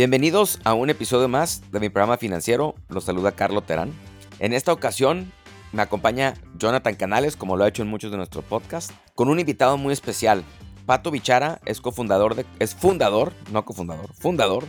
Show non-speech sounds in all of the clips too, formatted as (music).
Bienvenidos a un episodio más de mi programa financiero. Los saluda Carlo Terán. En esta ocasión me acompaña Jonathan Canales, como lo ha hecho en muchos de nuestros podcasts, con un invitado muy especial. Pato Bichara es cofundador de, es fundador, no cofundador, fundador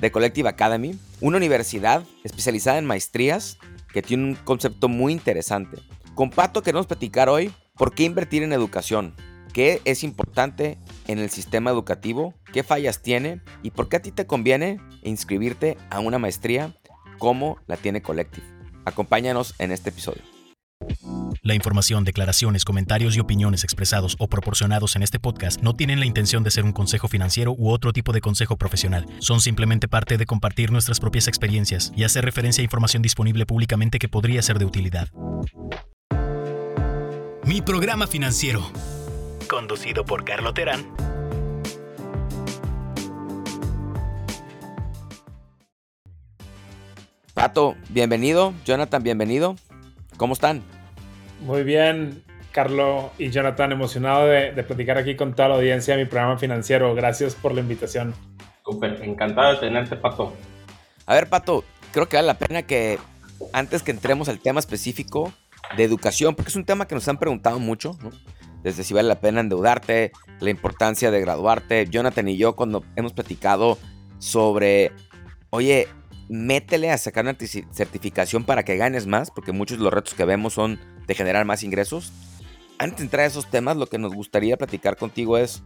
de Collective Academy, una universidad especializada en maestrías que tiene un concepto muy interesante. Con Pato queremos platicar hoy por qué invertir en educación, qué es importante en el sistema educativo, qué fallas tiene y por qué a ti te conviene inscribirte a una maestría como la tiene Collective. Acompáñanos en este episodio. La información, declaraciones, comentarios y opiniones expresados o proporcionados en este podcast no tienen la intención de ser un consejo financiero u otro tipo de consejo profesional. Son simplemente parte de compartir nuestras propias experiencias y hacer referencia a información disponible públicamente que podría ser de utilidad. Mi programa financiero. Conducido por Carlo Terán. Pato, bienvenido. Jonathan, bienvenido. ¿Cómo están? Muy bien, Carlo y Jonathan, emocionado de, platicar aquí con toda la audiencia de mi programa financiero. Gracias por la invitación. Súper, encantado de tenerte, Pato. A ver, Pato, creo que vale la pena que antes que entremos al tema específico de educación, porque es un tema que nos han preguntado mucho, ¿no? Desde si vale la pena endeudarte, la importancia de graduarte. Jonathan y yo cuando hemos platicado sobre, oye, métele a sacar una certificación para que ganes más, porque muchos de los retos que vemos son de generar más ingresos. Antes de entrar a esos temas, lo que nos gustaría platicar contigo es,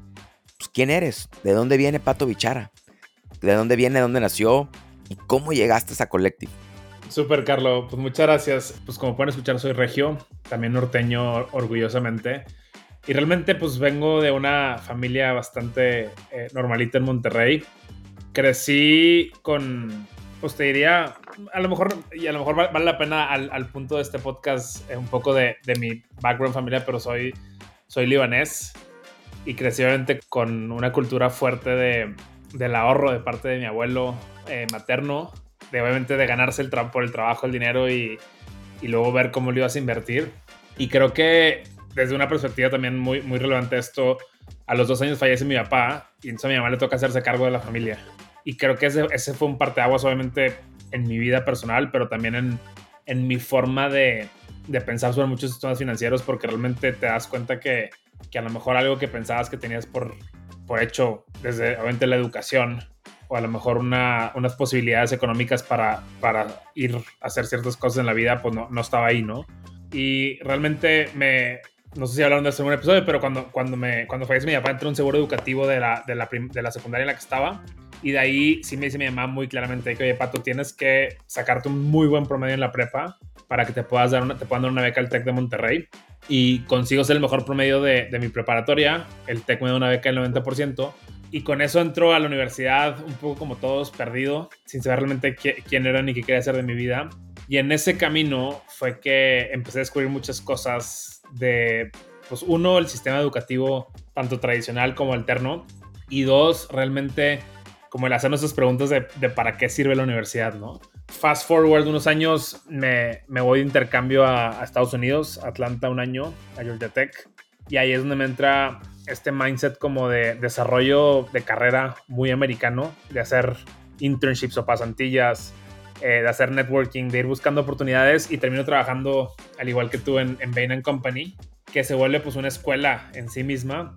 pues, ¿quién eres? ¿De dónde viene Pato Bichara? ¿De dónde viene, de dónde nació? ¿Y cómo llegaste a Collective? Súper, Carlos. Pues muchas gracias. Pues como pueden escuchar, soy regio, también norteño orgullosamente. Y realmente pues vengo de una familia bastante eh, normalita en Monterrey. Crecí con pues te diría, a lo mejor, y a lo mejor vale la pena al, punto de este podcast eh, un poco de, mi background familiar, pero soy, soy libanés y crecí obviamente con una cultura fuerte de, del ahorro de parte de mi abuelo eh, materno, de obviamente de ganarse el por el trabajo, el dinero y, y, luego ver cómo lo ibas a invertir. Y creo que desde una perspectiva también muy, muy relevante esto, a los dos años fallece mi papá y entonces a mi mamá le toca hacerse cargo de la familia y creo que ese, ese fue un parteaguas obviamente en mi vida personal, pero también en, en mi forma de, de, pensar sobre muchos sistemas financieros, porque realmente te das cuenta que, que, a lo mejor algo que pensabas que tenías por, por hecho desde obviamente la educación, o a lo mejor una, unas posibilidades económicas para, para ir a hacer ciertas cosas en la vida, pues no, no estaba ahí, ¿no? Y realmente me, no sé si hablaron de eso en un episodio, pero cuando, cuando, me, cuando falleció mi papá, entró un seguro educativo de la, de la, de la secundaria en la que estaba y de ahí sí me dice mi mamá muy claramente que, oye, Pato, tienes que sacarte un muy buen promedio en la prepa para que te, puedas dar una, te puedan dar una beca al TEC de Monterrey. Y consigo ser el mejor promedio de, de mi preparatoria. El TEC me da una beca del 90%. Y con eso entró a la universidad un poco como todos, perdido, sin saber realmente quién era ni qué quería hacer de mi vida. Y en ese camino fue que empecé a descubrir muchas cosas de, pues uno, el sistema educativo, tanto tradicional como alterno. Y dos, realmente como el hacernos esas preguntas de, para qué sirve la universidad, ¿no? Fast forward unos años, me, me voy de intercambio a, Estados Unidos, Atlanta un año, a Georgia Tech, y ahí es donde me entra este mindset como de desarrollo de carrera muy americano, de hacer internships o pasantillas, eh, de hacer networking, de ir buscando oportunidades y termino trabajando, al igual que tú, en, en Bain Company, que se vuelve pues una escuela en sí misma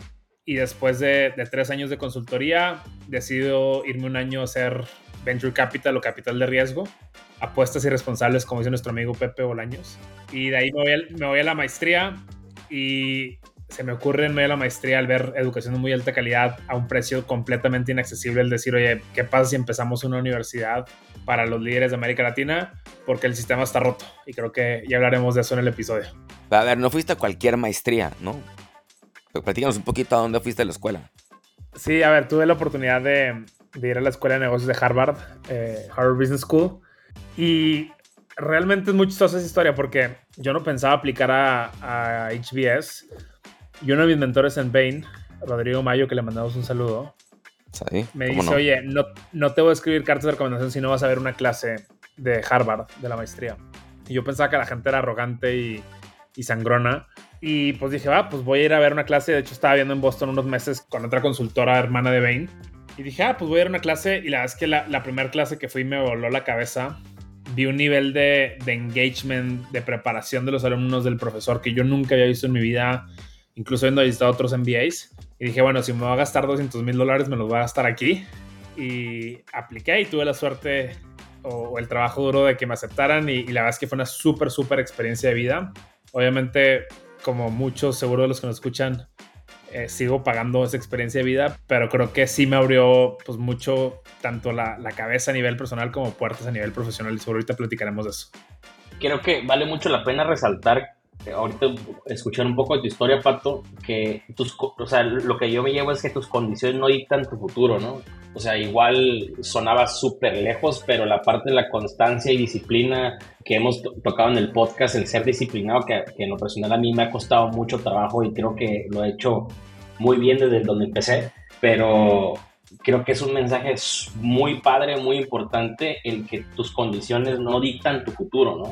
y después de, tres años de consultoría, decido irme un año a hacer Venture Capital o Capital de Riesgo, apuestas irresponsables, como dice nuestro amigo Pepe Bolaños. Y de ahí me voy, a, la maestría y se me ocurre en medio de la maestría al ver educación de muy alta calidad a un precio completamente inaccesible el decir, oye, ¿qué pasa si empezamos una universidad para los líderes de América Latina? Porque el sistema está roto y creo que ya hablaremos de eso en el episodio. A ver, no fuiste a cualquier maestría, ¿no? platícanos un poquito a dónde fuiste a la escuela. Sí, a ver, tuve la oportunidad de, ir a la escuela de negocios de Harvard, eh, Harvard Business School, y realmente es muy chistosa esa historia porque yo no pensaba aplicar a, HBS. Y uno de mis mentores en Bain, Rodrigo Mayo, que le mandamos un saludo, me dice, oye, no, no te voy a escribir cartas de recomendación si no vas a ver una clase de Harvard, de la maestría. Y yo pensaba que la gente era arrogante y, y sangrona. Y pues dije, ah, pues voy a ir a ver una clase. De hecho, estaba viendo en Boston unos meses con otra consultora hermana de Bain. Y dije, ah, pues voy a ir a una clase. Y la verdad es que la, la primera clase que fui me voló la cabeza. Vi un nivel de, de, engagement, de preparación de los alumnos del profesor que yo nunca había visto en mi vida, incluso habiendo visitado otros MBAs. Y dije, bueno, si me voy a gastar 200 mil dólares, me los voy a gastar aquí. Y apliqué y tuve la suerte o, el trabajo duro de que me aceptaran. Y, y la verdad es que fue una súper, súper experiencia de vida. Obviamente, como muchos, seguro de los que nos escuchan, eh, sigo pagando esa experiencia de vida, pero creo que sí me abrió pues mucho tanto la, la, cabeza a nivel personal como puertas a nivel profesional y sobre ahorita platicaremos de eso. Creo que vale mucho la pena resaltar, ahorita escuchar un poco de tu historia, Pato, que tus, o sea, lo que yo me llevo es que tus condiciones no dictan tu futuro, ¿no? O sea, igual sonaba súper lejos, pero la parte de la constancia y disciplina que hemos tocado en el podcast, el ser disciplinado, que, que, en lo personal a mí me ha costado mucho trabajo y creo que lo he hecho muy bien desde donde empecé, pero creo que es un mensaje muy padre, muy importante, el que tus condiciones no dictan tu futuro, ¿no?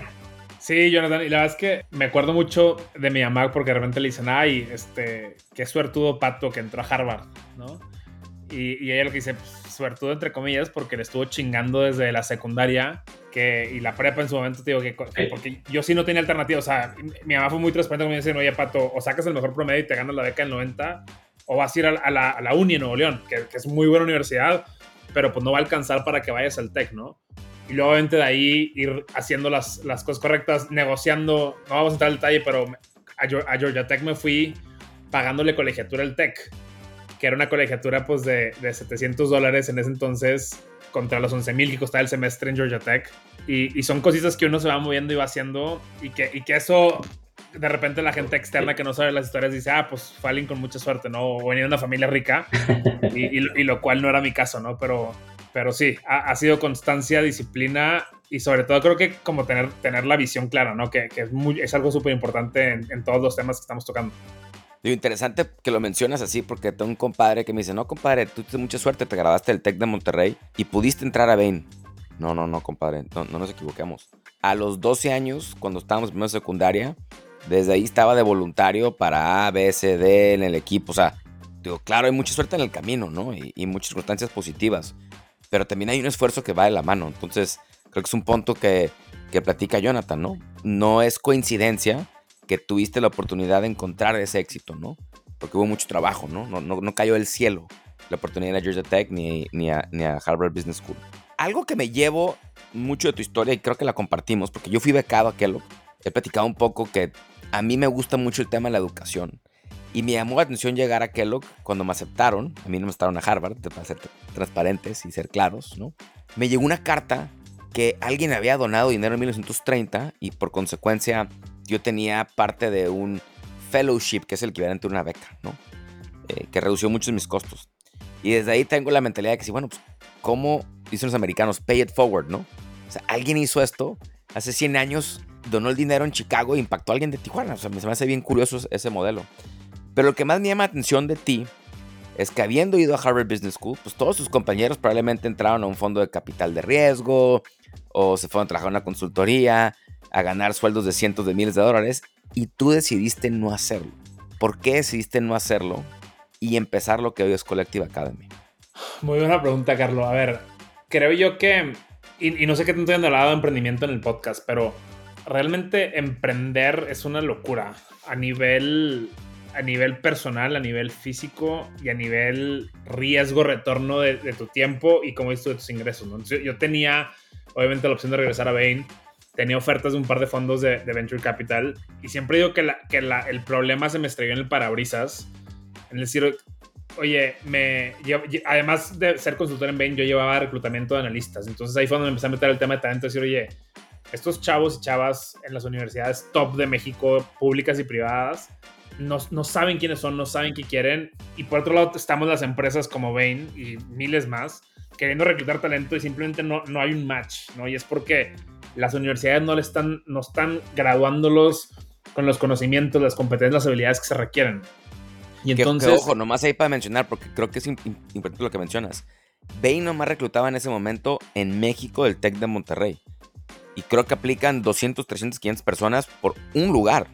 Sí, Jonathan, y la verdad es que me acuerdo mucho de mi mamá porque de repente le dicen, ay, este, qué suertudo pato que entró a Harvard, ¿no? Y, y ella lo que dice, pues, suertudo entre comillas, porque le estuvo chingando desde la secundaria que, y la prepa en su momento, te digo, que, que, porque yo sí no tenía alternativa. O sea, mi mamá fue muy transparente conmigo y dice, oye, Pato, o sacas el mejor promedio y te ganas la beca del 90, o vas a ir a, a, la, a la, Uni en Nuevo León, que, que, es muy buena universidad, pero pues no va a alcanzar para que vayas al TEC, ¿no? Y luego, obviamente, de ahí ir haciendo las, las cosas correctas, negociando, no vamos a entrar al detalle, pero a, a Georgia Tech me fui pagándole colegiatura al TEC que era una colegiatura pues de, de 700 dólares en ese entonces contra los 11 mil que costaba el semestre en Georgia Tech. Y, y, son cositas que uno se va moviendo y va haciendo y que, y que eso de repente la gente externa que no sabe las historias dice, ah, pues fue alguien con mucha suerte, ¿no? O venía de una familia rica, (laughs) y, y, y, lo cual no era mi caso, ¿no? Pero, pero sí, ha, ha, sido constancia, disciplina y sobre todo creo que como tener, tener la visión clara, ¿no? Que, que es, muy, es algo súper importante en, en todos los temas que estamos tocando. Digo, interesante que lo mencionas así porque tengo un compadre que me dice, no, compadre, tú tienes mucha suerte, te grabaste del TEC de Monterrey y pudiste entrar a Bain. No, no, no, compadre, no, no nos equivoquemos. A los 12 años, cuando estábamos en secundaria, desde ahí estaba de voluntario para A, B, C, D en el equipo. O sea, digo, claro, hay mucha suerte en el camino, ¿no? Y, y muchas circunstancias positivas. Pero también hay un esfuerzo que va de la mano. Entonces, creo que es un punto que, que platica Jonathan, ¿no? No es coincidencia que tuviste la oportunidad de encontrar ese éxito, ¿no? Porque hubo mucho trabajo, ¿no? No, no, cayó del cielo la oportunidad a Georgia Tech ni, ni, a, ni, a, Harvard Business School. Algo que me llevo mucho de tu historia y creo que la compartimos, porque yo fui becado a Kellogg, he platicado un poco que a mí me gusta mucho el tema de la educación. Y me llamó la atención llegar a Kellogg cuando me aceptaron. A mí no me aceptaron a Harvard, para ser transparentes y ser claros, ¿no? Me llegó una carta que alguien había donado dinero en 1930 y por consecuencia yo tenía parte de un fellowship, que es el equivalente a una beca, ¿no? Eh, que redució muchos mis costos. Y desde ahí tengo la mentalidad de que sí, bueno, pues, ¿cómo dicen los americanos? Pay it forward, ¿no? O sea, alguien hizo esto hace 100 años, donó el dinero en Chicago e impactó a alguien de Tijuana. O sea, me, se me hace bien curioso ese modelo. Pero lo que más me llama la atención de ti es que habiendo ido a Harvard Business School, pues todos sus compañeros probablemente entraron a un fondo de capital de riesgo o se fueron a trabajar en una consultoría a ganar sueldos de cientos de miles de dólares y tú decidiste no hacerlo. ¿Por qué decidiste no hacerlo y empezar lo que hoy es Collective Academy? Muy buena pregunta, Carlos. A ver, creo yo que, y, y no sé qué tanto han hablado de emprendimiento en el podcast, pero realmente emprender es una locura a nivel a nivel personal, a nivel físico y a nivel riesgo-retorno de, de, tu tiempo y como visto de tus ingresos. ¿no? Yo, yo, tenía, obviamente, la opción de regresar a Bain tenía ofertas de un par de fondos de, de Venture Capital y siempre digo que, la, que la, el problema se me estrelló en el parabrisas. En decir, oye, me, yo, además de ser consultor en Bain, yo llevaba reclutamiento de analistas. Entonces ahí fue donde empecé a meter el tema de talento. Decir, oye, estos chavos y chavas en las universidades top de México, públicas y privadas, no, no, saben quiénes son, no saben qué quieren. Y por otro lado, estamos las empresas como Bain y miles más queriendo reclutar talento y simplemente no, no hay un match, ¿no? Y es porque las universidades no le están, no están graduándolos con los conocimientos, las competencias, las habilidades que se requieren. Y entonces... Que, que, ojo, nomás ahí para mencionar, porque creo que es importante lo que mencionas. Bain nomás reclutaba en ese momento en México el TEC de Monterrey. Y creo que aplican 200, 300, 500 personas por un lugar.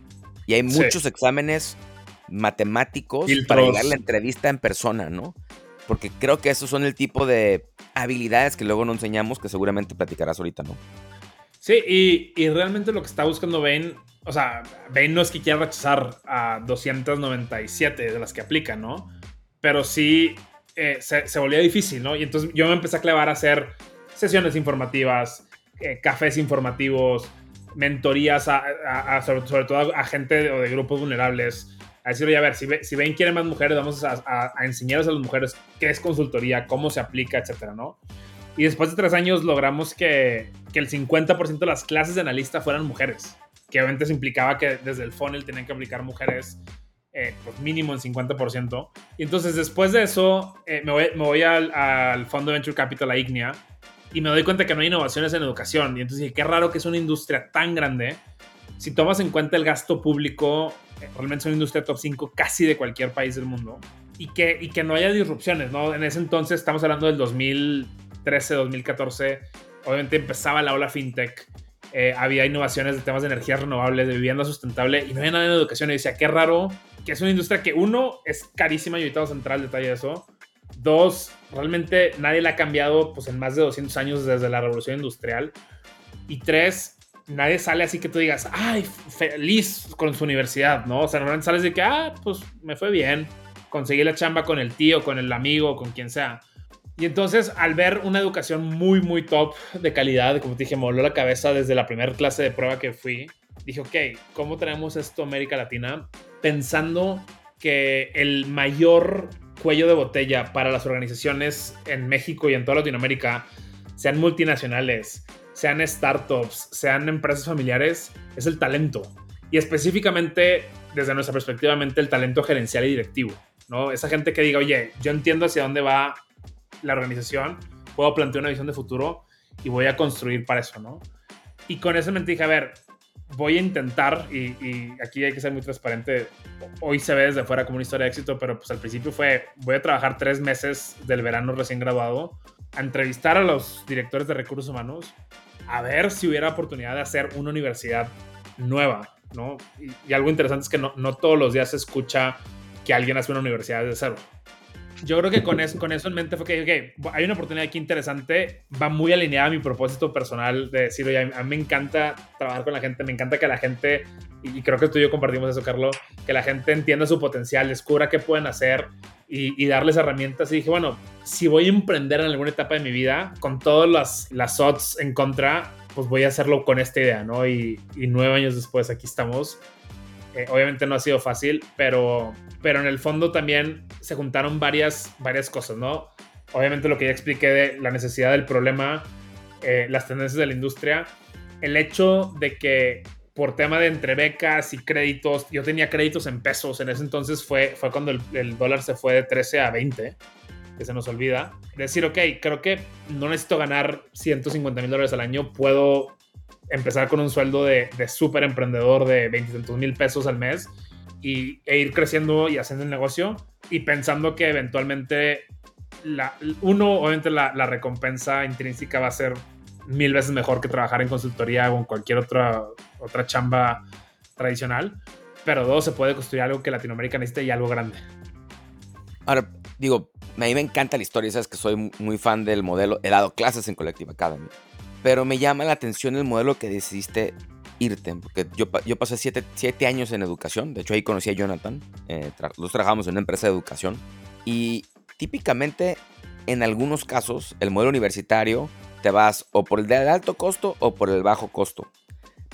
Y hay muchos sí. exámenes matemáticos Filtros. para llegar a la entrevista en persona, ¿no? Porque creo que esos son el tipo de habilidades que luego no enseñamos, que seguramente platicarás ahorita, ¿no? Sí, y, y realmente lo que está buscando Bain, o sea, Bain no es que quiera rechazar a 297 de las que aplican, ¿no? Pero sí eh, se, se, volvía difícil, ¿no? Y entonces yo me empecé a clavar a hacer sesiones informativas, eh, cafés informativos, mentorías a, a, a, sobre, sobre, todo a gente o de grupos vulnerables. A decir, oye, a ver, si, si ven quieren más mujeres, vamos a, enseñarles a las mujeres qué es consultoría, cómo se aplica, etcétera, ¿no? Y después de tres años logramos que, que el 50% de las clases de analista fueran mujeres, que obviamente se implicaba que desde el funnel tenían que aplicar mujeres eh, pues mínimo en 50%. Y entonces después de eso eh, me voy, me voy al, al, fondo Venture Capital, a Ignea, y me doy cuenta que no hay innovaciones en educación. Y entonces dije, qué raro que es una industria tan grande. Si tomas en cuenta el gasto público, eh, realmente es una industria top 5 casi de cualquier país del mundo. Y que, y que no haya disrupciones, ¿no? En ese entonces, estamos hablando del 2013, 2014, obviamente empezaba la ola fintech. Eh, había innovaciones de temas de energías renovables, de vivienda sustentable, y no había nada en educación. Y decía, qué raro que es una industria que, uno, es carísima y ahorita vamos a entrar al detalle de eso. Dos, realmente nadie la ha cambiado pues, en más de 200 años desde la revolución industrial. Y tres, nadie sale así que tú digas, ay, feliz con su universidad, ¿no? O sea, normalmente sales de que, ah, pues me fue bien, conseguí la chamba con el tío, con el amigo, con quien sea. Y entonces, al ver una educación muy, muy top de calidad, como te dije, me voló la cabeza desde la primera clase de prueba que fui. Dije, ok, ¿cómo tenemos esto América Latina? pensando que el mayor cuello de botella para las organizaciones en México y en toda Latinoamérica, sean multinacionales, sean startups, sean empresas familiares, es el talento. Y específicamente, desde nuestra perspectiva, el talento gerencial y directivo. ¿no? Esa gente que diga, oye, yo entiendo hacia dónde va la organización, puedo plantear una visión de futuro y voy a construir para eso, ¿no? Y con eso me dije, a ver, voy a intentar, y, aquí hay que ser muy transparente, hoy se ve desde fuera como una historia de éxito, pero pues al principio fue, voy a trabajar tres meses del verano recién graduado, a entrevistar a los directores de recursos humanos, a ver si hubiera oportunidad de hacer una universidad nueva, ¿no? Y, y algo interesante es que no, no, todos los días se escucha que alguien hace una universidad de cero yo creo que con eso, con eso en mente fue que, okay, hay una oportunidad aquí interesante, va muy alineada a mi propósito personal de decir, oye, a mí me encanta trabajar con la gente, me encanta que la gente, y creo que tú y yo compartimos eso, Carlos, que la gente entienda su potencial, descubra qué pueden hacer y, y, darles herramientas. Y dije, bueno, si voy a emprender en alguna etapa de mi vida, con todas las, las odds en contra, pues voy a hacerlo con esta idea, ¿no? Y, y nueve años después aquí estamos eh, obviamente no ha sido fácil, pero, pero en el fondo también se juntaron varias, varias cosas, ¿no? Obviamente lo que ya expliqué de la necesidad del problema, eh, las tendencias de la industria, el hecho de que por tema de entre becas y créditos, yo tenía créditos en pesos, en ese entonces fue, fue cuando el, el dólar se fue de 13 a 20 que se nos olvida. Decir, ok, creo que no necesito ganar 150 mil dólares al año, puedo empezar con un sueldo de, de súper emprendedor de 20 mil pesos al mes y, e ir creciendo y haciendo el negocio y pensando que eventualmente, la, uno, obviamente la, la, recompensa intrínseca va a ser mil veces mejor que trabajar en consultoría o en cualquier otra, otra chamba tradicional, pero dos, se puede construir algo que Latinoamérica necesita y algo grande. Ahora, digo, a mí me encanta la historia, sabes que soy muy fan del modelo, he dado clases en Collective Academy pero me llama la atención el modelo que decidiste irte, porque yo, yo pasé siete, siete años en educación, de hecho ahí conocí a Jonathan, eh, los trabajamos en una empresa de educación, y típicamente en algunos casos el modelo universitario te vas o por el de alto costo o por el bajo costo,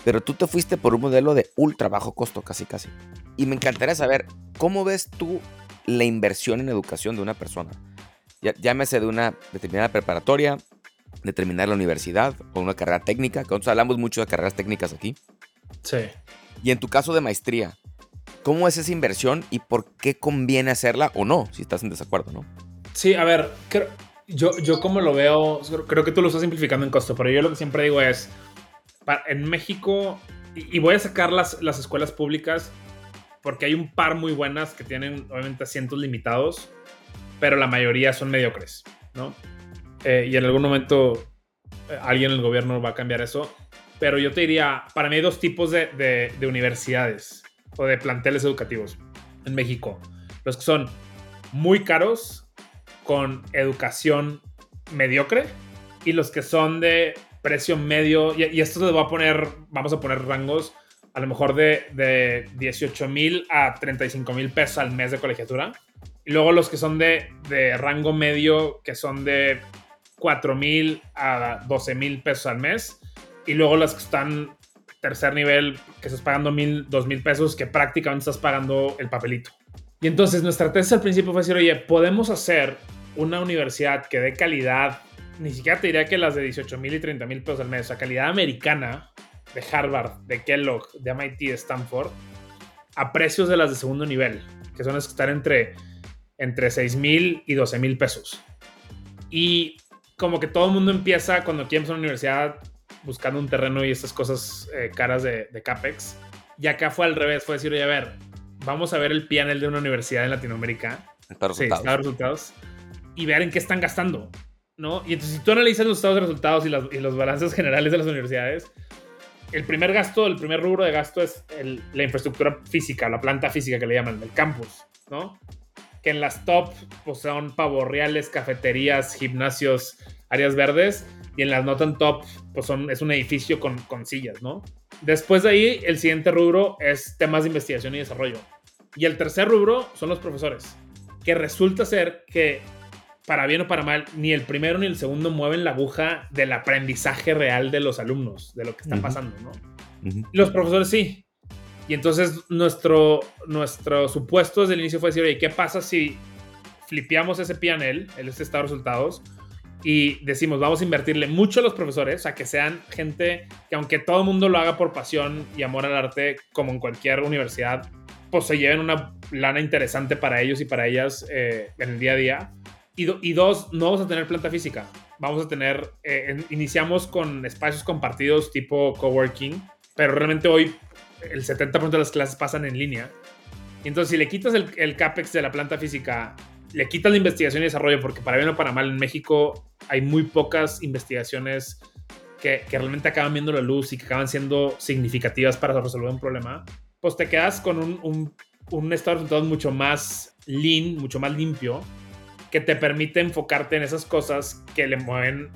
pero tú te fuiste por un modelo de ultra bajo costo casi casi. Y me encantaría saber, ¿cómo ves tú la inversión en educación de una persona? Llámese de una determinada preparatoria, de terminar la universidad o una carrera técnica, que nosotros hablamos mucho de carreras técnicas aquí. Sí. Y en tu caso de maestría, ¿cómo es esa inversión y por qué conviene hacerla o no, si estás en desacuerdo, no? Sí, a ver, creo, yo, yo como lo veo, creo que tú lo estás simplificando en costo, pero yo lo que siempre digo es, en México, y, voy a sacar las, las escuelas públicas, porque hay un par muy buenas que tienen obviamente asientos limitados, pero la mayoría son mediocres, ¿no? Eh, y en algún momento eh, alguien en el gobierno va a cambiar eso. Pero yo te diría, para mí hay dos tipos de, de, de universidades o de planteles educativos en México. Los que son muy caros con educación mediocre y los que son de precio medio. Y, esto se va a poner, vamos a poner rangos a lo mejor de, de 18 mil a 35 mil pesos al mes de colegiatura. Y luego los que son de, de rango medio, que son de 4 mil a 12 mil pesos al mes. Y luego las que están tercer nivel, que estás pagando mil, dos mil pesos, que prácticamente estás pagando el papelito. Y entonces nuestra tesis al principio fue decir, oye, podemos hacer una universidad que dé calidad, ni siquiera te diría que las de 18 mil y 30 mil pesos al mes, o sea, calidad americana de Harvard, de Kellogg, de MIT, de Stanford, a precios de las de segundo nivel, que son las que están entre, entre 6 mil y 12 mil pesos. Y como que todo el mundo empieza cuando quiere empezar una universidad buscando un terreno y estas cosas eh, caras de, CAPEX. Y acá fue al revés, fue decir, oye, a ver, vamos a ver el PNL de una universidad en Latinoamérica. Está Sí, resultados. Y ver en qué están gastando, ¿no? Y entonces si tú analizas los estados de resultados y, los balances generales de las universidades, el primer gasto, el primer rubro de gasto es la infraestructura física, la planta física que le llaman, el campus, ¿no? Que en las top pues, son pavorreales, cafeterías, gimnasios, áreas verdes y en las no tan top, pues son, es un edificio con, con sillas, ¿no? Después de ahí, el siguiente rubro es temas de investigación y desarrollo. Y el tercer rubro son los profesores, que resulta ser que, para bien o para mal, ni el primero ni el segundo mueven la aguja del aprendizaje real de los alumnos, de lo que está pasando, ¿no? Los profesores sí. Y entonces nuestro, nuestro supuesto desde el inicio fue decir, oye, ¿qué pasa si flipeamos ese PNL, el este estado de resultados, y decimos, vamos a invertirle mucho a los profesores, a que sean gente que aunque todo el mundo lo haga por pasión y amor al arte, como en cualquier universidad, pues se lleven una lana interesante para ellos y para ellas eh, en el día a día. Y, dos, no vamos a tener planta física. Vamos a tener, eh, iniciamos con espacios compartidos tipo coworking, pero realmente hoy el 70% de las clases pasan en línea. Y entonces, si le quitas el, CAPEX de la planta física le quitas la investigación y desarrollo, porque para bien o para mal en México hay muy pocas investigaciones que, realmente acaban viendo la luz y que acaban siendo significativas para resolver un problema, pues te quedas con un, un, estado de resultados mucho más lean, mucho más limpio, que te permite enfocarte en esas cosas que le mueven,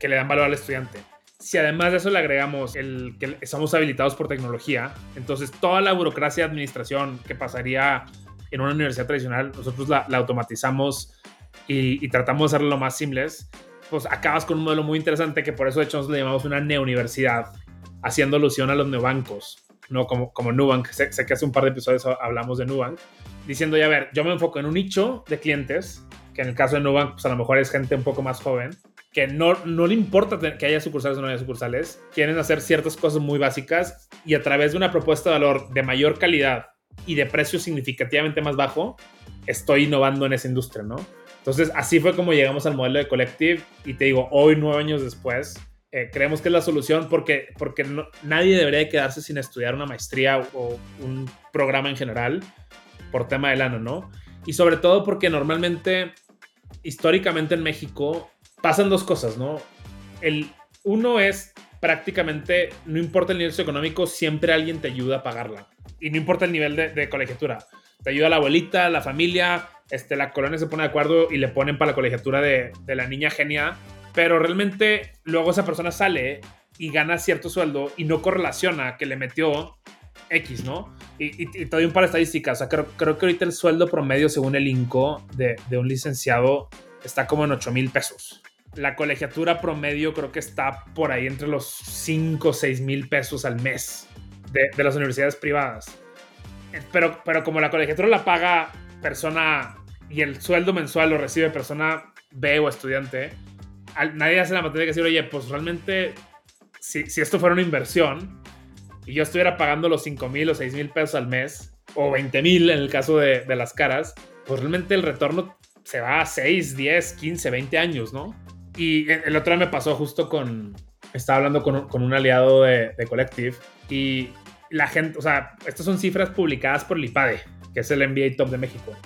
que le dan valor al estudiante. Si además de eso le agregamos el que estamos habilitados por tecnología, entonces toda la burocracia de administración que pasaría en una universidad tradicional, nosotros la, automatizamos y, tratamos de hacerlo lo más simples, pues acabas con un modelo muy interesante que por eso de hecho nosotros le llamamos una neouniversidad, haciendo alusión a los neobancos, ¿no? Como, como Nubank, sé, que hace un par de episodios hablamos de Nubank, diciendo, ya a ver, yo me enfoco en un nicho de clientes, que en el caso de Nubank, pues a lo mejor es gente un poco más joven, que no, no le importa que haya sucursales o no haya sucursales, quieren hacer ciertas cosas muy básicas y a través de una propuesta de valor de mayor calidad y de precio significativamente más bajo, estoy innovando en esa industria, ¿no? Entonces, así fue como llegamos al modelo de Collective y te digo, hoy, nueve años después, eh, creemos que es la solución porque, porque nadie debería quedarse sin estudiar una maestría o un programa en general por tema del ano, ¿no? Y sobre todo porque normalmente, históricamente en México, pasan dos cosas, ¿no? El uno es prácticamente, no importa el nivel económico, siempre alguien te ayuda a pagarla. Y no importa el nivel de, colegiatura. Te ayuda la abuelita, la familia, este, la colonia se pone de acuerdo y le ponen para la colegiatura de, la niña genia. Pero realmente luego esa persona sale y gana cierto sueldo y no correlaciona que le metió X, ¿no? Y, y, te doy un par de estadísticas. O sea, creo, creo, que ahorita el sueldo promedio, según el INCO, de, de un licenciado está como en 8 mil pesos la colegiatura promedio creo que está por ahí entre los 5 o 6 mil pesos al mes de, las universidades privadas. Pero, pero como la colegiatura la paga persona y el sueldo mensual lo recibe persona B o estudiante, nadie hace la materia que decir, oye, pues realmente, si, si esto fuera una inversión y yo estuviera pagando los 5 mil o 6 mil pesos al mes, o 20 mil en el caso de, de las caras, pues realmente el retorno se va a 6, 10, 15, 20 años, ¿no? Y el otro día me pasó justo con. Estaba hablando con, con un aliado de, de, Collective y la gente, o sea, estas son cifras publicadas por el IPADE, que es el MBA Top de México.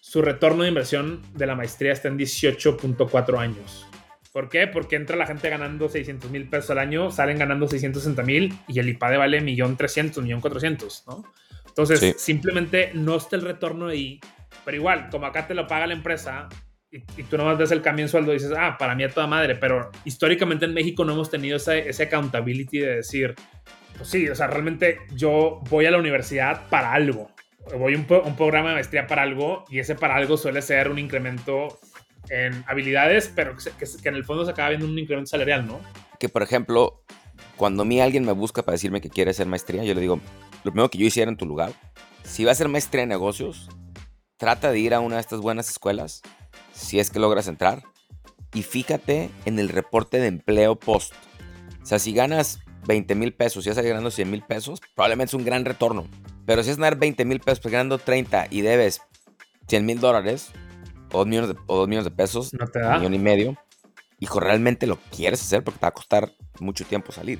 Su retorno de inversión de la maestría está en 18.4 años. ¿Por qué? Porque entra la gente ganando 600 mil pesos al año, salen ganando 660 mil y el IPADE vale 1.300.000, 1.400.000, ¿no? Entonces, simplemente no está el retorno ahí, pero igual, como acá te lo paga la empresa, y, tú nomás ves el cambio en sueldo y dices, ah, para mí a toda madre, pero históricamente en México no hemos tenido ese, accountability de decir, pues sí, o sea, realmente yo voy a la universidad para algo, voy a un, programa de maestría para algo y ese para algo suele ser un incremento en habilidades, pero que, que, en el fondo se acaba viendo un incremento salarial, ¿no? Que por ejemplo, cuando a mí alguien me busca para decirme que quiere hacer maestría, yo le digo, lo primero que yo hiciera en tu lugar, si va a hacer maestría en negocios, trata de ir a una de estas buenas escuelas, si es que logras entrar, y fíjate en el reporte de empleo post. O sea, si ganas 20 mil pesos y estás ganando 100 mil pesos, probablemente es un gran retorno. Pero si es ganar 20 mil pesos, pues ganando 30 y debes 100 mil dólares o 2 millones de, o millones de pesos, no te da. un millón y medio, hijo, realmente lo quieres hacer porque te va a costar mucho tiempo salir.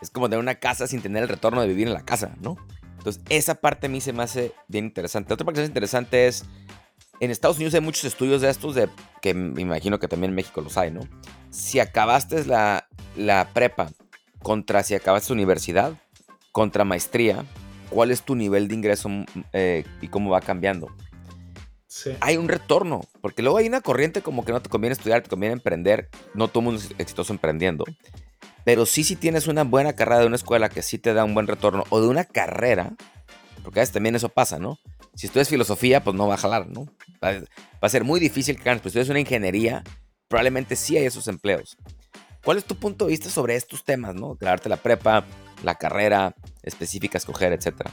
Es como tener una casa sin tener el retorno de vivir en la casa, ¿no? Entonces, esa parte a mí se me hace bien interesante. Otra parte que es interesante es, en Estados Unidos hay muchos estudios de estos, de, que me imagino que también en México los hay, ¿no? Si acabaste la, la prepa contra si acabaste universidad, contra maestría, ¿cuál es tu nivel de ingreso eh, y cómo va cambiando? Sí. Hay un retorno, porque luego hay una corriente como que no te conviene estudiar, te conviene emprender. No todo mundo es exitoso emprendiendo. Pero sí, si tienes una buena carrera de una escuela que sí te da un buen retorno, o de una carrera, porque a veces también eso pasa, ¿no? Si estudias filosofía, pues no va a jalar, ¿no? Va, a ser muy difícil que ganes, pero si estudias una ingeniería, probablemente sí hay esos empleos. ¿Cuál es tu punto de vista sobre estos temas, ¿no? Grabarte la prepa, la carrera específica, escoger, etcétera.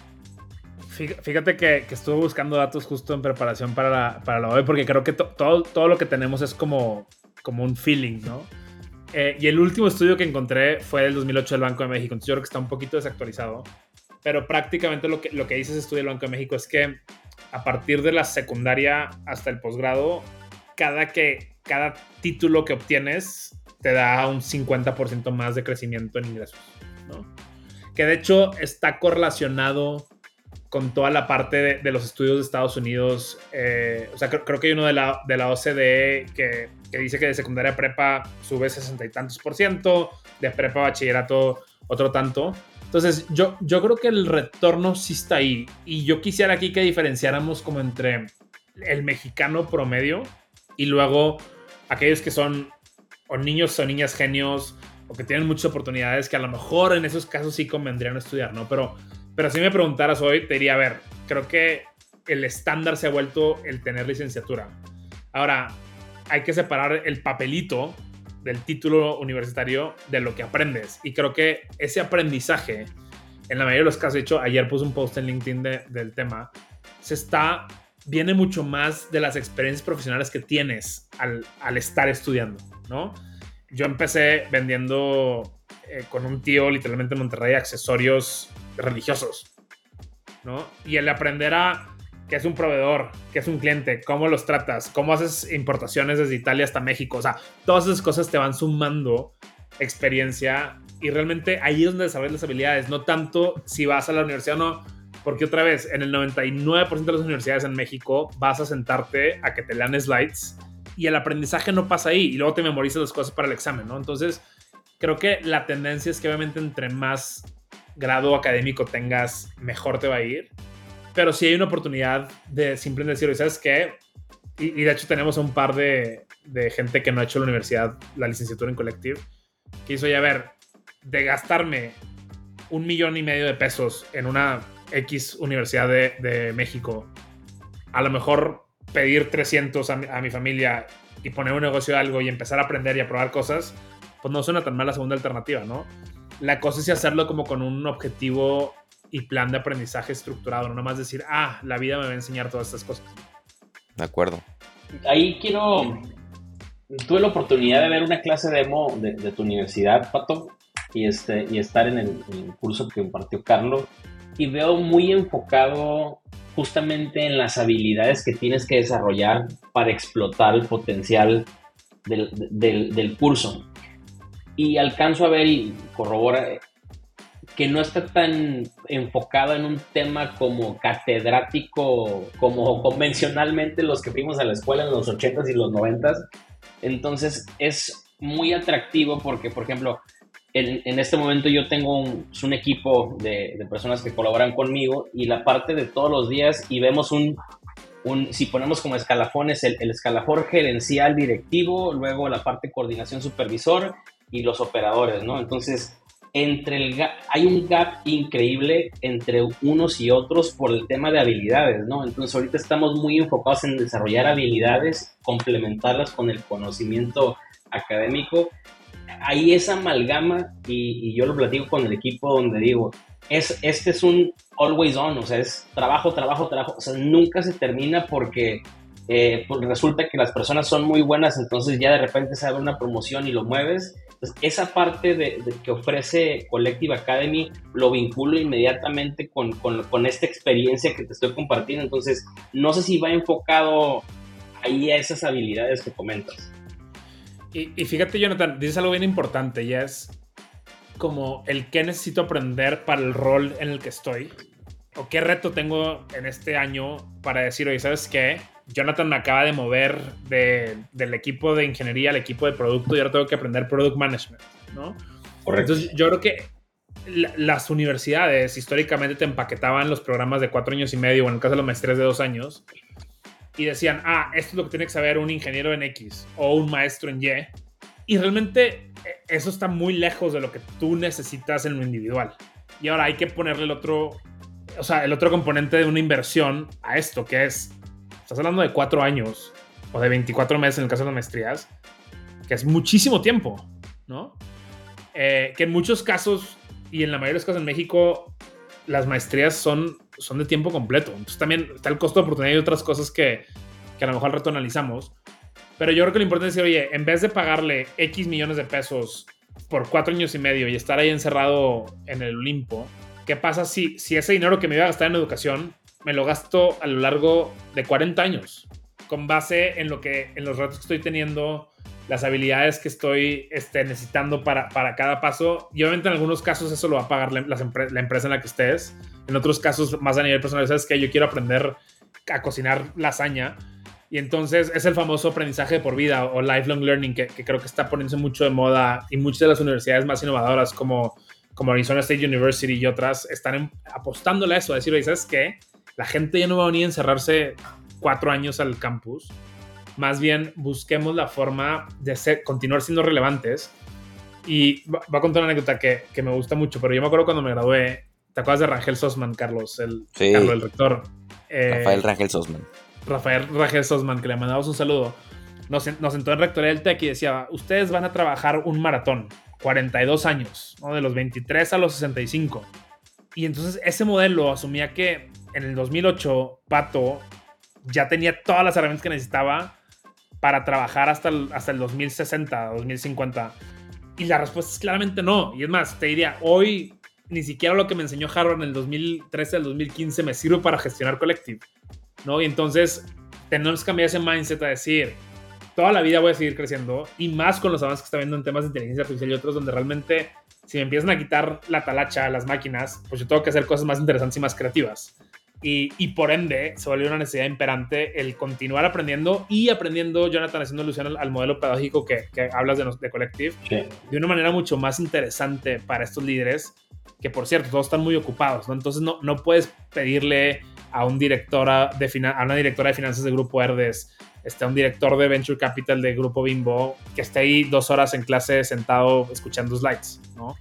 Fíjate que, estuve buscando datos justo en preparación para la, para la porque creo que todo, todo lo que tenemos es como, como un feeling, ¿no? Eh, y el último estudio que encontré fue del 2008 del Banco de México, entonces yo creo que está un poquito desactualizado, pero prácticamente lo que, lo que dice ese estudio del Banco de México es que a partir de la secundaria hasta el posgrado, cada, que, cada título que obtienes te da un 50% más de crecimiento en ingresos, ¿no? Que de hecho está correlacionado con toda la parte de, los estudios de Estados Unidos. Eh, o sea, creo, que hay uno de la, de la OCDE que, que, dice que de secundaria prepa sube 60 y tantos por ciento, de prepa bachillerato otro tanto. Entonces, yo, yo creo que el retorno sí está ahí. Y yo quisiera aquí que diferenciáramos como entre el mexicano promedio y luego aquellos que son niños o niñas genios o que tienen muchas oportunidades que a lo mejor en esos casos sí convendrían estudiar, ¿no? Pero pero si me preguntaras hoy, te diría, a ver, creo que el estándar se ha vuelto el tener licenciatura. Ahora, hay que separar el papelito del título universitario de lo que aprendes. Y creo que ese aprendizaje, en la mayoría de los casos, de hecho, ayer puse un post en LinkedIn del tema, se está, viene mucho más de las experiencias profesionales que tienes al, al estar estudiando, ¿no? Yo empecé vendiendo eh, con un tío, literalmente en Monterrey, accesorios religiosos, ¿no? Y el aprender a qué es un proveedor, qué es un cliente, cómo los tratas, cómo haces importaciones desde Italia hasta México, o sea, todas esas cosas te van sumando experiencia y realmente ahí es donde desarrollas las habilidades, no tanto si vas a la universidad o no, porque otra vez, en el 99% de las universidades en México vas a sentarte a que te lean slides y el aprendizaje no pasa ahí y luego te memorizas las cosas para el examen, ¿no? Entonces, creo que la tendencia es que obviamente entre más grado académico tengas, mejor te va a ir. Pero si hay una oportunidad de simplemente decir, ¿sabes qué? Y, de hecho tenemos un par de, de, gente que no ha hecho la universidad, la licenciatura en Collective, que hizo ya ver, de gastarme un millón y medio de pesos en una X universidad de, de México, a lo mejor pedir 300 a mi, a mi, familia y poner un negocio de algo y empezar a aprender y a probar cosas, pues no suena tan mal la segunda alternativa, ¿no? La cosa es hacerlo como con un objetivo y plan de aprendizaje estructurado, no nomás decir, ah, la vida me va a enseñar todas estas cosas. De acuerdo. Ahí quiero. Tuve la oportunidad de ver una clase demo de, de tu universidad, Pato, y, este, y estar en el, curso que impartió Carlos, y veo muy enfocado justamente en las habilidades que tienes que desarrollar para explotar el potencial del, del, del curso y alcanzo a ver y corrobora que no está tan enfocado en un tema como catedrático, como convencionalmente los que fuimos a la escuela en los 80s y los 90s. Entonces es muy atractivo porque, por ejemplo, en, este momento yo tengo un, equipo de, de, personas que colaboran conmigo y la parte de todos los días y vemos un un, si ponemos como escalafones el, el escalafón gerencial directivo, luego la parte coordinación supervisor y los operadores, ¿no? Entonces, entre el hay un gap increíble entre unos y otros por el tema de habilidades, ¿no? Entonces ahorita estamos muy enfocados en desarrollar habilidades, complementarlas con el conocimiento académico. Hay esa amalgama y, yo lo platico con el equipo donde digo, es, este es un always on, o sea, es trabajo, trabajo, trabajo, o sea, nunca se termina porque eh, pues resulta que las personas son muy buenas, entonces ya de repente se abre una promoción y lo mueves esa parte de, que ofrece Collective Academy lo vinculo inmediatamente con, con, esta experiencia que te estoy compartiendo. Entonces, no sé si va enfocado ahí a esas habilidades que comentas. Y, y fíjate, Jonathan, dices algo bien importante y es como el qué necesito aprender para el rol en el que estoy o qué reto tengo en este año para decir, oye, ¿sabes qué? Jonathan me acaba de mover del equipo de ingeniería al equipo de producto y ahora tengo que aprender product management, ¿no? Correcto. Entonces, yo creo que las universidades históricamente te empaquetaban los programas de cuatro años y medio, o en el caso de las maestrías de dos años, y decían, ah, esto es lo que tiene que saber un ingeniero en X o un maestro en Y. Y realmente eh, eso está muy lejos de lo que tú necesitas en lo individual. Y ahora hay que ponerle el otro, o sea, el otro componente de una inversión a esto, que es Estás hablando de cuatro años o de 24 meses en el caso de las maestrías, que es muchísimo tiempo, ¿no? Eh, que en muchos casos, y en la mayoría de los casos en México, las maestrías son, son de tiempo completo. Entonces también está el costo de oportunidad y otras cosas que, que a lo mejor al rato analizamos. Pero yo creo que lo importante es decir, oye, en vez de pagarle X millones de pesos por cuatro años y medio y estar ahí encerrado en el Olimpo, ¿qué pasa si, si ese dinero que me iba a gastar en educación me lo gasto a lo largo de 40 años, con base en, lo que, en los retos que estoy teniendo, las habilidades que estoy este, necesitando para, para cada paso. Y obviamente en algunos casos eso lo va a pagar la, la, empresa en la que estés. En otros casos, más a nivel personal, sabes que yo quiero aprender a cocinar lasaña. Y entonces es el famoso aprendizaje por vida o lifelong learning que, creo que está poniéndose mucho de moda y muchas de las universidades más innovadoras como, como Arizona State University y otras están apostándole a eso, a decir, ¿sabes qué? La gente ya no va a venir a encerrarse cuatro años al campus. Más bien busquemos la forma de ser, continuar siendo relevantes. Y va, a contar una anécdota que, que, me gusta mucho, pero yo me acuerdo cuando me gradué, ¿te acuerdas de Rangel Sosman, Carlos? El, Carlos, el rector. Eh, Rafael Rangel Sosman. Rafael Rangel Sosman, que le mandamos un saludo. Nos, nos sentó en rectoría del TEC y decía, ustedes van a trabajar un maratón, 42 años, ¿no? de los 23 a los 65. Y entonces ese modelo asumía que en el 2008, Pato ya tenía todas las herramientas que necesitaba para trabajar hasta el, hasta el 2060, 2050. Y la respuesta es claramente no. Y es más, te diría, hoy ni siquiera lo que me enseñó Harvard en el 2013 al 2015 me sirve para gestionar Collective. ¿no? Y entonces tenemos que cambiar ese mindset a decir, toda la vida voy a seguir creciendo y más con los avances que está viendo en temas de inteligencia artificial y otros donde realmente si me empiezan a quitar la talacha a las máquinas, pues yo tengo que hacer cosas más interesantes y más creativas. Y, por ende se volvió una necesidad imperante el continuar aprendiendo y aprendiendo, Jonathan, haciendo alusión al, modelo pedagógico que, hablas de, de Collective, de una manera mucho más interesante para estos líderes, que por cierto, todos están muy ocupados, ¿no? Entonces no, no puedes pedirle a, un directora de a una directora de finanzas de Grupo Herdes, este, a un director de Venture Capital de Grupo Bimbo, que esté ahí dos horas en clase sentado escuchando slides, ¿no?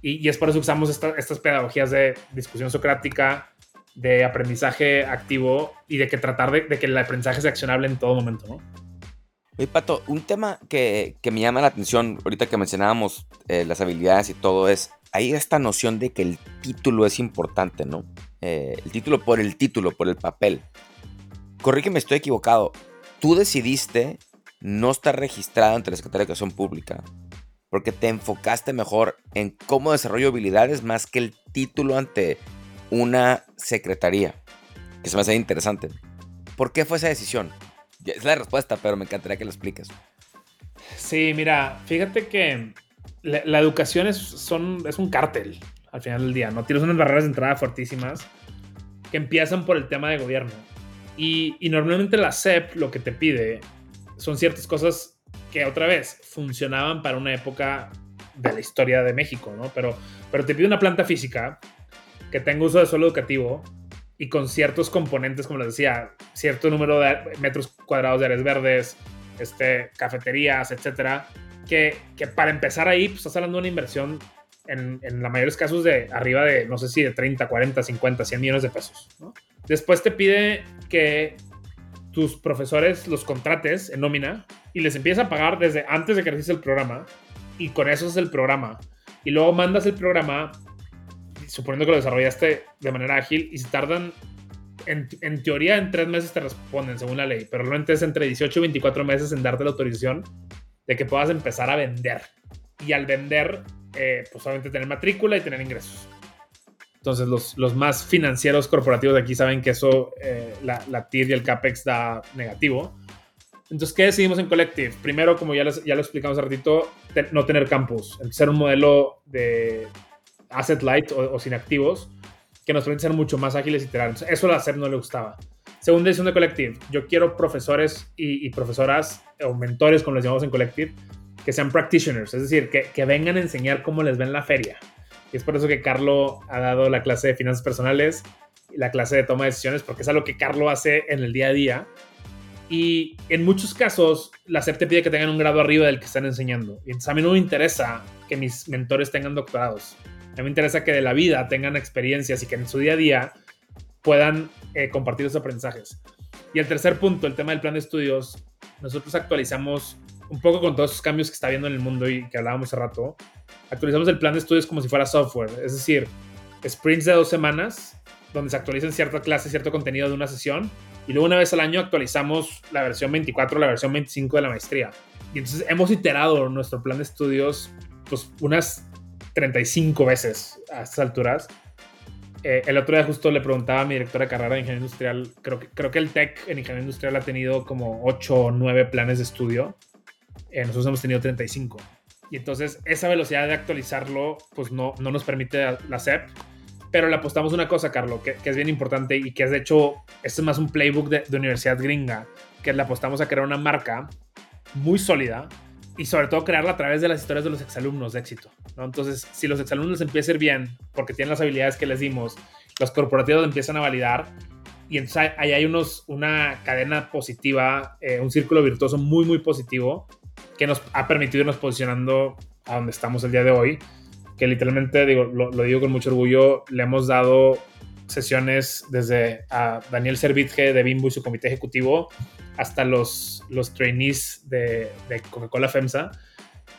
Y, es por eso que usamos estas pedagogías de discusión socrática, de aprendizaje activo y de que tratar de, que el aprendizaje sea accionable en todo momento, ¿no? Oye, Pato, un tema que, que me llama la atención ahorita que mencionábamos eh, las habilidades y todo es, hay esta noción de que el título es importante, ¿no? Eh, el título por el título, por el papel. Corrígeme, estoy equivocado. Tú decidiste no estar registrado ante la Secretaría de Educación Pública porque te enfocaste mejor en cómo desarrollo habilidades más que el título ante una secretaría, que se me hace interesante. ¿Por qué fue esa decisión? Es la respuesta, pero me encantaría que lo expliques. Sí, mira, fíjate que la, educación es, son, es un cártel al final del día, ¿no? Tienes unas barreras de entrada fortísimas que empiezan por el tema de gobierno. Y, y normalmente la SEP lo que te pide son ciertas cosas que otra vez funcionaban para una época de la historia de México, ¿no? Pero, pero te pide una planta física que tenga uso de suelo educativo, y con ciertos componentes, como les decía, cierto número de metros cuadrados de áreas verdes, este, cafeterías, etcétera, que, que para empezar ahí, pues estás hablando de una inversión en, en la mayores casos de arriba de, no sé si de 30, 40, 50, 100 millones de pesos. Después te pide que tus profesores los contrates en nómina y les empiezas a pagar desde antes de que realices el programa y con eso es el programa. Y luego mandas el programa, suponiendo que lo desarrollaste de manera ágil, y si tardan, en, en, teoría en tres meses te responden según la ley, pero realmente es entre 18 y 24 meses en darte la autorización de que puedas empezar a vender. Y al vender, eh, pues obviamente tener matrícula y tener ingresos. Entonces los, los más financieros corporativos de aquí saben que eso, eh, la, la TIR y el CAPEX da negativo. Entonces, ¿qué decidimos en Collective? Primero, como ya, les, ya lo explicamos hace ratito, no tener campus, ser un modelo de asset light o, sin activos que nos permite ser mucho más ágiles y iterar. eso al hacer no le gustaba. Segunda decisión de Collective, yo quiero profesores y, profesoras o mentores, como les llamamos en Collective, que sean practitioners, es decir, que, que vengan a enseñar cómo les ven la feria. Y es por eso que Carlo ha dado la clase de finanzas personales y la clase de toma de decisiones, porque es algo que Carlo hace en el día a día y en muchos casos, la SEP te pide que tengan un grado arriba del que están enseñando. Y entonces a mí no me interesa que mis mentores tengan doctorados. A mí me interesa que de la vida tengan experiencias y que en su día a día puedan eh, compartir esos aprendizajes. Y el tercer punto, el tema del plan de estudios, nosotros actualizamos un poco con todos esos cambios que está viendo en el mundo y que hablábamos hace rato. Actualizamos el plan de estudios como si fuera software, es decir, sprints de dos semanas, donde se actualizan cierta clase, cierto contenido de una sesión y luego una vez al año actualizamos la versión 24, la versión 25 de la maestría. Y entonces hemos iterado nuestro plan de estudios pues unas 35 veces a estas alturas. Eh, el otro día justo le preguntaba a mi directora de carrera de ingeniería industrial, creo que, creo que el TEC en ingeniería industrial ha tenido como 8 o 9 planes de estudio. Eh, nosotros hemos tenido 35. Y entonces esa velocidad de actualizarlo pues no, no nos permite la SEP pero le apostamos una cosa, Carlos, que, es bien importante y que es de hecho, esto es más un playbook de, universidad gringa, que le apostamos a crear una marca muy sólida y sobre todo crearla a través de las historias de los exalumnos de éxito. ¿no? Entonces, si los exalumnos empiezan a ir bien porque tienen las habilidades que les dimos, los corporativos empiezan a validar y entonces ahí hay unos, una cadena positiva, eh, un círculo virtuoso muy, muy positivo que nos ha permitido irnos posicionando a donde estamos el día de hoy que literalmente, digo, lo, digo con mucho orgullo, le hemos dado sesiones desde a Daniel Servitje de Bimbo y su comité ejecutivo hasta los, los trainees de, Coca-Cola FEMSA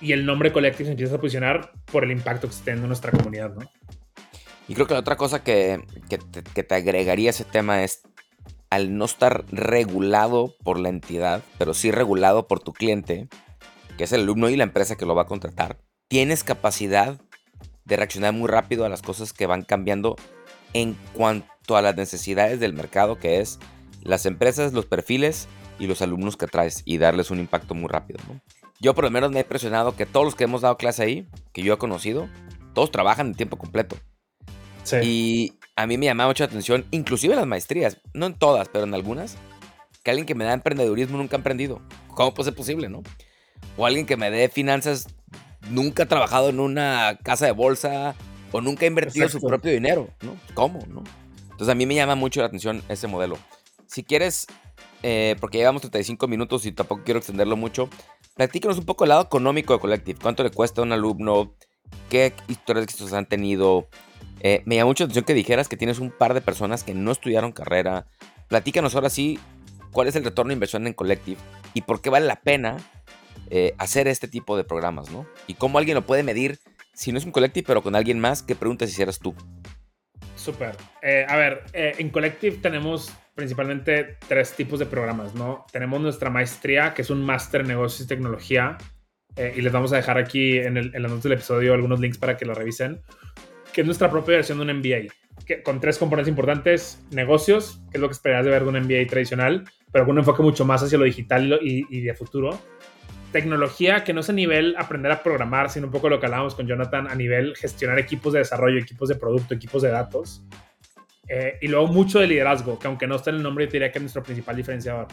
y el nombre Collective se empieza a posicionar por el impacto que está teniendo en nuestra comunidad, ¿no? Y creo que la otra cosa que, que, te, que te agregaría a ese tema es al no estar regulado por la entidad, pero sí regulado por tu cliente, que es el alumno y la empresa que lo va a contratar, tienes capacidad de reaccionar muy rápido a las cosas que van cambiando en cuanto a las necesidades del mercado, que es las empresas, los perfiles y los alumnos que traes y darles un impacto muy rápido. Yo por lo menos me he impresionado que todos los que hemos dado clase ahí, que yo he conocido, todos trabajan en tiempo completo. Y a mí me llama mucho la atención, inclusive en las maestrías, no en todas, pero en algunas, que alguien que me da emprendedurismo nunca ha emprendido. ¿Cómo puede ser posible, no? O alguien que me dé finanzas nunca ha trabajado en una casa de bolsa o nunca ha invertido su propio dinero, ¿no? ¿Cómo, no? Entonces a mí me llama mucho la atención ese modelo. Si quieres, eh, porque llevamos 35 minutos y tampoco quiero extenderlo mucho, platícanos un poco el lado económico de Collective. ¿Cuánto le cuesta a un alumno? ¿Qué historias éxitos han tenido? Eh, me llama mucho la atención que dijeras que tienes un par de personas que no estudiaron carrera. Platícanos ahora sí cuál es el retorno de inversión en Collective y por qué vale la pena eh, hacer este tipo de programas, ¿no? Y cómo alguien lo puede medir, si no es un Collective, pero con alguien más, ¿qué preguntas hicieras tú? Súper. Eh, a ver, eh, en Collective tenemos principalmente tres tipos de programas, ¿no? Tenemos nuestra maestría, que es un máster en negocios y tecnología, y les vamos a dejar aquí en, el, en las notas del episodio algunos links para que lo revisen, que es nuestra propia versión de un MBA, que, con tres componentes importantes, negocios, que es lo que esperas de ver de un MBA tradicional, pero con un enfoque mucho más hacia lo digital y, y de futuro tecnología que no es a nivel aprender a programar, sino un poco lo que hablábamos con Jonathan, a nivel gestionar equipos de desarrollo, equipos de producto, equipos de datos. Eh, y luego mucho de liderazgo, que aunque no esté en el nombre, diría que es nuestro principal diferenciador.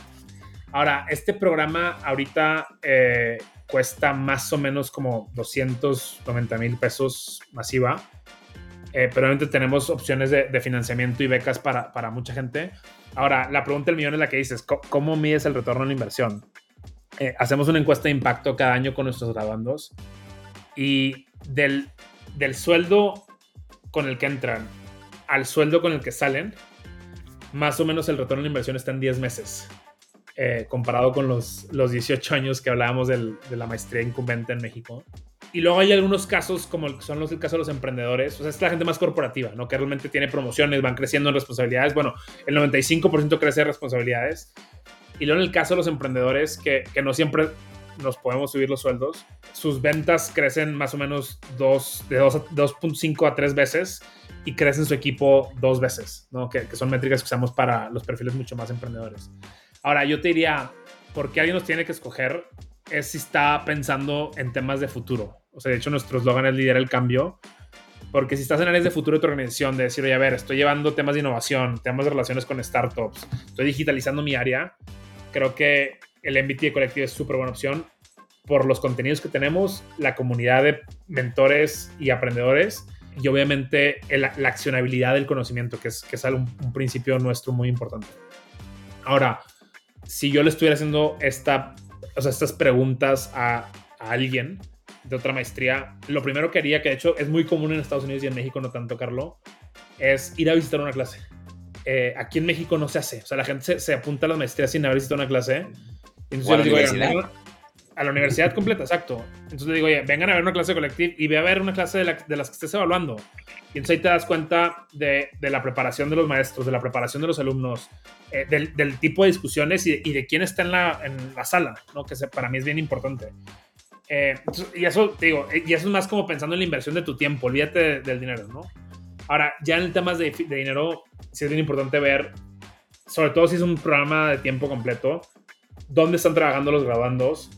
Ahora, este programa ahorita eh, cuesta más o menos como 290 mil pesos masiva. eh, pero obviamente tenemos opciones de, financiamiento y becas para, para, mucha gente. Ahora, la pregunta del millón es la que dices, ¿cómo, mides el retorno en la inversión? Eh, hacemos una encuesta de impacto cada año con nuestros graduandos y del, del sueldo con el que entran al sueldo con el que salen, más o menos el retorno la inversión está en 10 meses. Eh, comparado con los, los 18 años que hablábamos de la maestría incumbente en México. Y luego hay algunos casos, como son los el caso de los emprendedores, o sea, es la gente más corporativa, ¿no? Que realmente tiene promociones, van creciendo en responsabilidades. Bueno, el 95% crece en responsabilidades. Y luego en el caso de los emprendedores, que, que no siempre nos podemos subir los sueldos, sus ventas crecen más o menos dos, de 2.5 a 3 veces y crecen su equipo dos veces, ¿no? Que, que son métricas que usamos para los perfiles mucho más emprendedores. Ahora, yo te diría, ¿por qué alguien nos tiene que escoger? Es si está pensando en temas de futuro. O sea, de hecho, nuestro eslogan es liderar el cambio. Porque si estás en áreas de futuro de tu organización, de decir, oye, a ver, estoy llevando temas de innovación, temas de relaciones con startups, estoy digitalizando mi área, creo que el MBT Collective es súper buena opción por los contenidos que tenemos, la comunidad de mentores y aprendedores y obviamente la accionabilidad del conocimiento, que es, que es un, un principio nuestro muy importante. Ahora, si yo le estuviera haciendo esta, o sea, estas preguntas a, alguien de otra maestría, lo primero que haría, que de hecho es muy común en Estados Unidos y en México, no tanto, Carlos, es ir a visitar una clase. Eh, aquí en México no se hace. O sea, la gente se, apunta a la maestría sin haber visitado una clase. entonces a la universidad. a la universidad completa, exacto. Entonces le digo, oye, vengan a ver una clase colectiva y ve a ver una clase de, de las que estés evaluando. Y entonces ahí te das cuenta de, de, la preparación de los maestros, de la preparación de los alumnos, eh, del, del, tipo de discusiones y, y, de quién está en la, en la sala, ¿no? que se, para mí es bien importante. Eh, y eso, te digo, y eso es más como pensando en la inversión de tu tiempo, olvídate del dinero, ¿no? Ahora, ya en temas de, de dinero, sí es bien importante ver, sobre todo si es un programa de tiempo completo, dónde están trabajando los graduandos,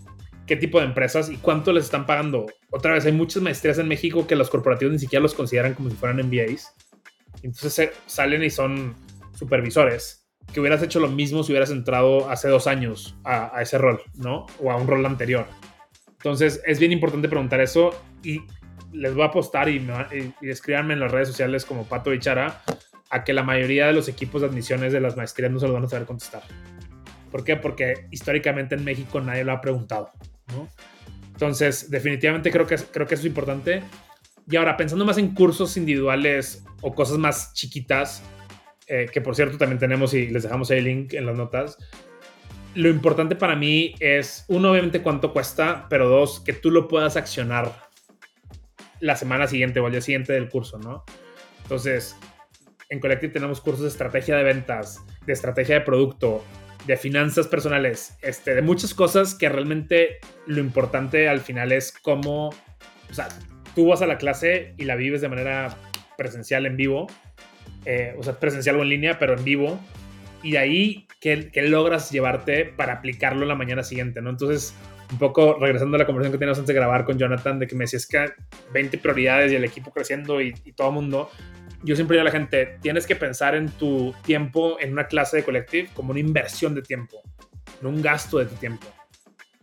qué tipo de empresas y cuánto les están pagando. Otra vez, hay muchas maestrías en México que los corporativos ni siquiera los consideran como si fueran MBAs. Entonces salen y son supervisores. Que hubieras hecho lo mismo si hubieras entrado hace dos años a, ese rol, ¿no? O a un rol anterior. Entonces es bien importante preguntar eso y les voy a apostar y, y, escríbanme en las redes sociales como Pato y Chara a que la mayoría de los equipos de admisiones de las maestrías no se los van a saber contestar. ¿Por qué? Porque históricamente en México nadie lo ha preguntado. Entonces, definitivamente creo que, creo que eso es importante. Y ahora, pensando más en cursos individuales o cosas más chiquitas, eh, que por cierto también tenemos y les dejamos el link en las notas, lo importante para mí es, uno, obviamente cuánto cuesta, pero dos, que tú lo puedas accionar la semana siguiente o el día siguiente del curso, ¿no? Entonces, en Collective tenemos cursos de estrategia de ventas, de estrategia de producto, de finanzas personales, este, de muchas cosas que realmente lo importante al final es cómo, o sea, tú vas a la clase y la vives de manera presencial en vivo, eh, o sea, presencial o en línea, pero en vivo, y de ahí que, logras llevarte para aplicarlo la mañana siguiente, ¿no? Entonces, un poco regresando a la conversación que teníamos antes de grabar con Jonathan, de que me decías que 20 prioridades y el equipo creciendo y, todo el mundo, yo siempre digo a la gente, tienes que pensar en tu tiempo en una clase de collective como una inversión de tiempo, no un gasto de tu tiempo.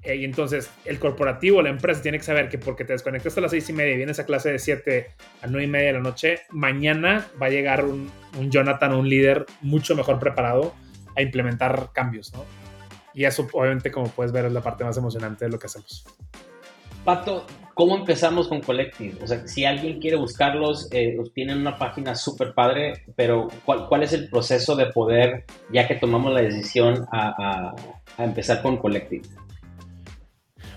Eh, y entonces el corporativo, la empresa tiene que saber que porque te desconectas a las seis y media y vienes a clase de 7 a 9 y media de la noche, mañana va a llegar un, un Jonathan un líder mucho mejor preparado a implementar cambios, ¿no? Y eso obviamente como puedes ver es la parte más emocionante de lo que hacemos. Pato, ¿cómo empezamos con Collective? O sea, si alguien quiere buscarlos, eh, tienen una página súper padre, pero ¿cuál, ¿cuál, es el proceso de poder, ya que tomamos la decisión, a, a, empezar con Collective?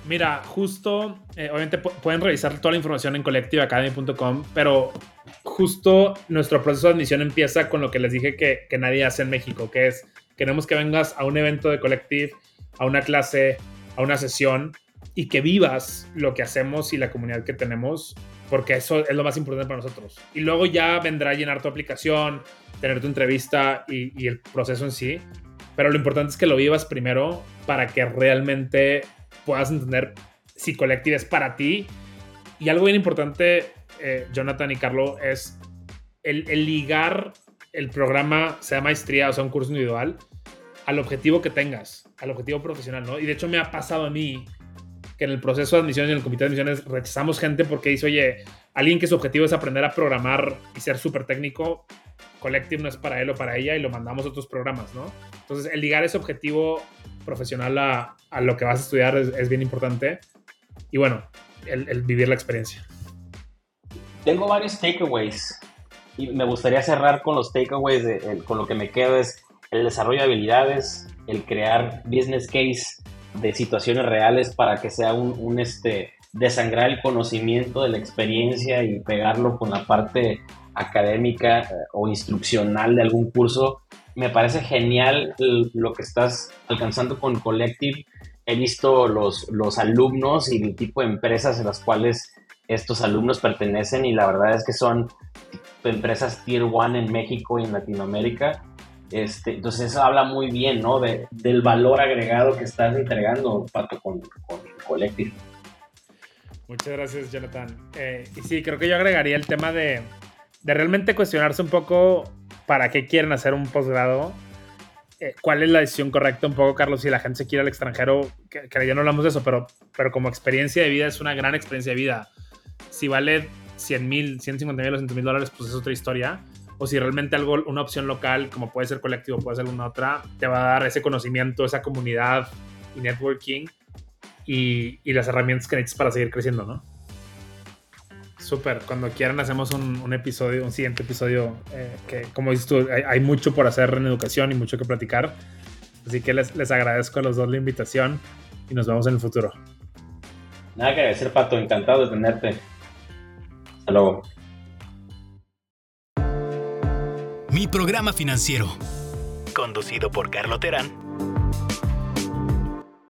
Mira, justo, eh, obviamente pueden revisar toda la información en collectiveacademy.com, pero justo nuestro proceso de admisión empieza con lo que les dije que, que nadie hace en México, que es, queremos que vengas a un evento de Collective, a una clase, a una sesión, y que vivas lo que hacemos y la comunidad que tenemos, porque eso es lo más importante para nosotros. Y luego ya vendrá a llenar tu aplicación, tener tu entrevista y, el proceso en sí. Pero lo importante es que lo vivas primero para que realmente puedas entender si Collective es para ti. Y algo bien importante, eh, Jonathan y Carlo, es el, el ligar el programa, sea maestría o sea un curso individual, al objetivo que tengas, al objetivo profesional, ¿no? Y de hecho me ha pasado a mí que en el proceso de admisión y en el comité de admisiones rechazamos gente porque dice, oye, alguien que su objetivo es aprender a programar y ser súper técnico, Collective no es para él o para ella y lo mandamos a otros programas, ¿no? Entonces, el ligar ese objetivo profesional a, lo que vas a estudiar es, bien importante. Y bueno, el, vivir la experiencia. Tengo varios takeaways y me gustaría cerrar con los takeaways, con lo que me quedo es el desarrollo de habilidades, el crear business case de situaciones reales para que sea un, un este, desangrar el conocimiento de la experiencia y pegarlo con la parte académica eh, o instruccional de algún curso. Me parece genial lo que estás alcanzando con Collective. He visto los, los alumnos y el tipo de empresas en las cuales estos alumnos pertenecen y la verdad es que son empresas tier one en México y en Latinoamérica. Este, entonces eso habla muy bien, ¿no? De, del valor agregado que estás entregando, Pato, con, con Collective. Muchas gracias, Jonathan. Eh, y sí, creo que yo agregaría el tema de, de realmente cuestionarse un poco para qué quieren hacer un posgrado. Eh, ¿Cuál es la decisión correcta un poco, Carlos? Si la gente se quiere al extranjero, que, ya no hablamos de eso, pero, pero como experiencia de vida es una gran experiencia de vida. Si vale 100 mil, 150 mil o 100 mil dólares, pues es otra historia. O si realmente algo, una opción local, como puede ser colectivo, puede ser alguna otra, te va a dar ese conocimiento, esa comunidad y networking y, y las herramientas que necesitas para seguir creciendo, ¿no? Súper, cuando quieran hacemos un, episodio, un siguiente episodio, eh, que como dices tú, hay, mucho por hacer en educación y mucho que platicar. Así que les, les agradezco a los dos la invitación y nos vemos en el futuro. Nada que agradecer, Pato, encantado de tenerte. Hasta luego. Mi programa financiero, conducido por Carlo Terán